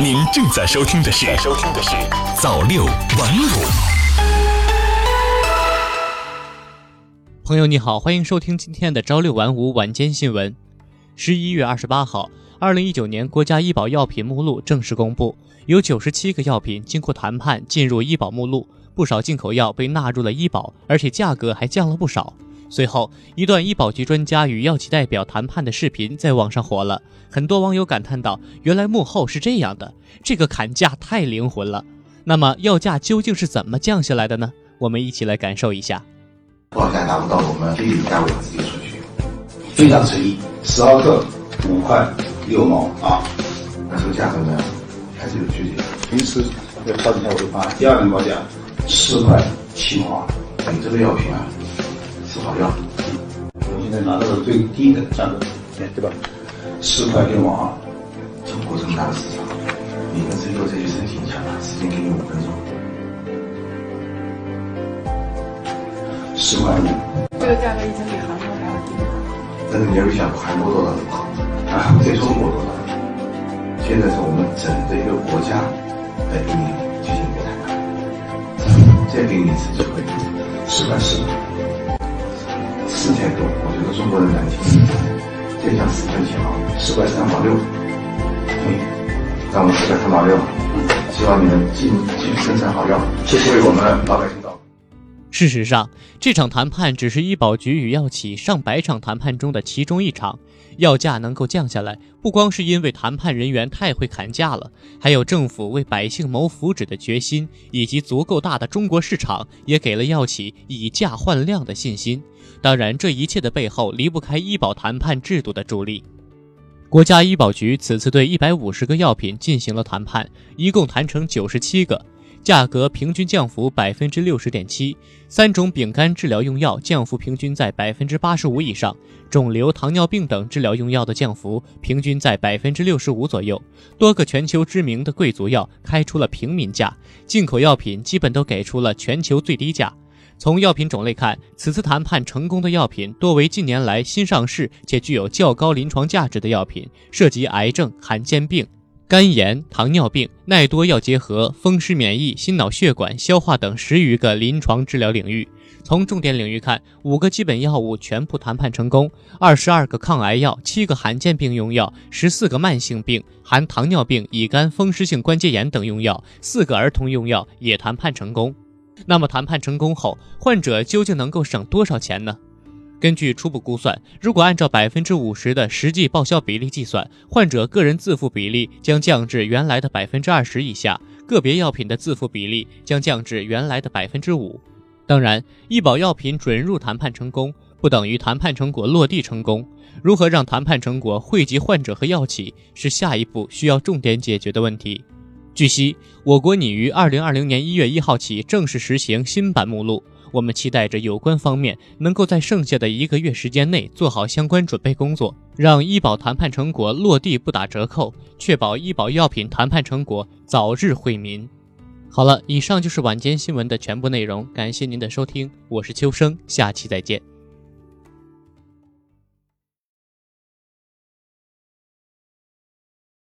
您正在收听的是《收听的是早六晚五》。朋友你好，欢迎收听今天的朝六晚五晚间新闻。十一月二十八号，二零一九年国家医保药品目录正式公布，有九十七个药品经过谈判进入医保目录，不少进口药被纳入了医保，而且价格还降了不少。随后，一段医保局专家与药企代表谈判的视频在网上火了，很多网友感叹道：“原来幕后是这样的，这个砍价太灵魂了。”那么，药价究竟是怎么降下来的呢？我们一起来感受一下。报价达不到我们最低价位直接出去，非常诚意，十毫克五块六毛啊，那这个价格呢还是有区别。平时要调整一下我的方案。第二轮报价四块七毛，你这个药品啊。是好药，我现在拿到了最低的价格，对吧？四块六毛二。中国这么大的市场，你们最后再去申请一下吧，时间给你五分钟。四块五。这个价格已经比韩国还要低了。但是你要想韩国多少人口啊？在中国多少人？现在是我们整个一个国家来给你进行一个谈判，再给你一次机会，四块四。四千多，我觉得中国人难听，再降四分钱啊，四块三毛六，同意，让我们四块三毛六，希望你们继继续生产好药，谢谢我们老百姓。事实上，这场谈判只是医保局与药企上百场谈判中的其中一场。药价能够降下来，不光是因为谈判人员太会砍价了，还有政府为百姓谋福祉的决心，以及足够大的中国市场，也给了药企以价换量的信心。当然，这一切的背后离不开医保谈判制度的助力。国家医保局此次对一百五十个药品进行了谈判，一共谈成九十七个。价格平均降幅百分之六十点七，三种丙肝治疗用药降幅平均在百分之八十五以上，肿瘤、糖尿病等治疗用药的降幅平均在百分之六十五左右。多个全球知名的贵族药开出了平民价，进口药品基本都给出了全球最低价。从药品种类看，此次谈判成功的药品多为近年来新上市且具有较高临床价值的药品，涉及癌症、罕见病。肝炎、糖尿病、耐多药结合、风湿免疫、心脑血管、消化等十余个临床治疗领域。从重点领域看，五个基本药物全部谈判成功，二十二个抗癌药、七个罕见病用药、十四个慢性病含糖尿病、乙肝、风湿性关节炎等用药、四个儿童用药也谈判成功。那么谈判成功后，患者究竟能够省多少钱呢？根据初步估算，如果按照百分之五十的实际报销比例计算，患者个人自付比例将降至原来的百分之二十以下，个别药品的自付比例将降至原来的百分之五。当然，医保药品准入谈判成功，不等于谈判成果落地成功。如何让谈判成果惠及患者和药企，是下一步需要重点解决的问题。据悉，我国拟于二零二零年一月一号起正式实行新版目录。我们期待着有关方面能够在剩下的一个月时间内做好相关准备工作，让医保谈判成果落地不打折扣，确保医保药品谈判成果早日惠民。好了，以上就是晚间新闻的全部内容，感谢您的收听，我是秋生，下期再见。